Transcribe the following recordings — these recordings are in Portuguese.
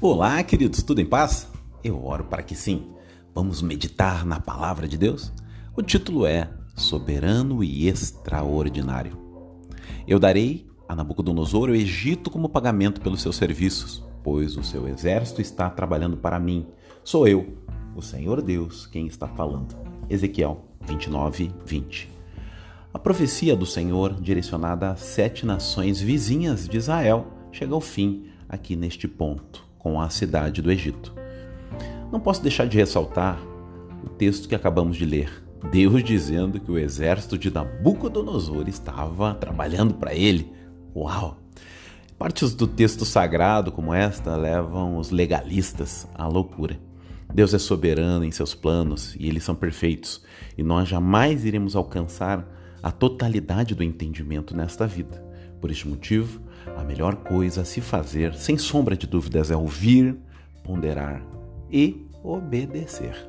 Olá, queridos, tudo em paz? Eu oro para que sim. Vamos meditar na palavra de Deus? O título é Soberano e Extraordinário. Eu darei a Nabucodonosor o Egito como pagamento pelos seus serviços, pois o seu exército está trabalhando para mim. Sou eu, o Senhor Deus, quem está falando. Ezequiel 29, 20. A profecia do Senhor, direcionada às sete nações vizinhas de Israel, chega ao fim aqui neste ponto com a cidade do Egito. Não posso deixar de ressaltar o texto que acabamos de ler. Deus dizendo que o exército de Nabucodonosor estava trabalhando para ele. Uau! Partes do texto sagrado como esta levam os legalistas à loucura. Deus é soberano em seus planos e eles são perfeitos, e nós jamais iremos alcançar a totalidade do entendimento nesta vida. Por este motivo, a melhor coisa a se fazer, sem sombra de dúvidas, é ouvir, ponderar e obedecer.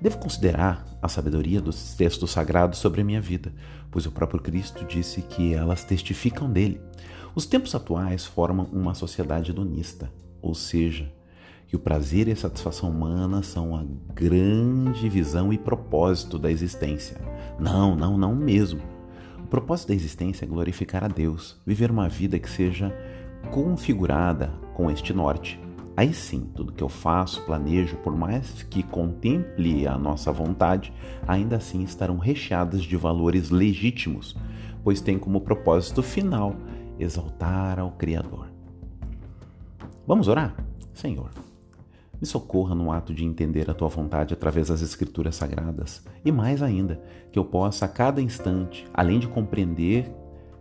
Devo considerar a sabedoria dos textos sagrados sobre a minha vida, pois o próprio Cristo disse que elas testificam dele. Os tempos atuais formam uma sociedade hedonista, ou seja, que o prazer e a satisfação humana são a grande visão e propósito da existência. Não, não, não mesmo. Propósito da existência é glorificar a Deus, viver uma vida que seja configurada com este norte. Aí sim, tudo que eu faço, planejo, por mais que contemple a nossa vontade, ainda assim estarão recheadas de valores legítimos, pois tem como propósito final exaltar ao Criador. Vamos orar? Senhor, me socorra no ato de entender a tua vontade através das Escrituras Sagradas. E mais ainda, que eu possa a cada instante, além de compreender,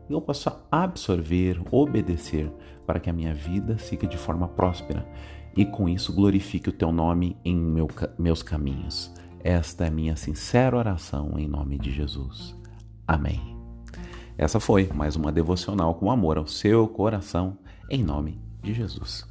eu possa absorver, obedecer, para que a minha vida siga de forma próspera e com isso glorifique o teu nome em meu, meus caminhos. Esta é minha sincera oração em nome de Jesus. Amém. Essa foi mais uma devocional com amor ao seu coração, em nome de Jesus.